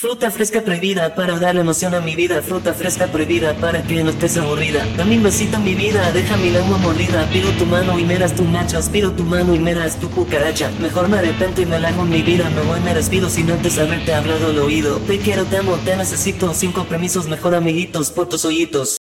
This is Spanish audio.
Fruta fresca prohibida para darle emoción a mi vida. Fruta fresca prohibida para que no estés aburrida. Dame un besito en mi vida, deja mi lengua mordida. Pido tu mano y meras tu nachos Pido tu mano y meras tu cucaracha. Mejor me arrepiento y me largo en mi vida. Me voy, me despido sin antes haberte hablado al oído. Te quiero, te amo, te necesito. Cinco permisos, mejor amiguitos por tus hoyitos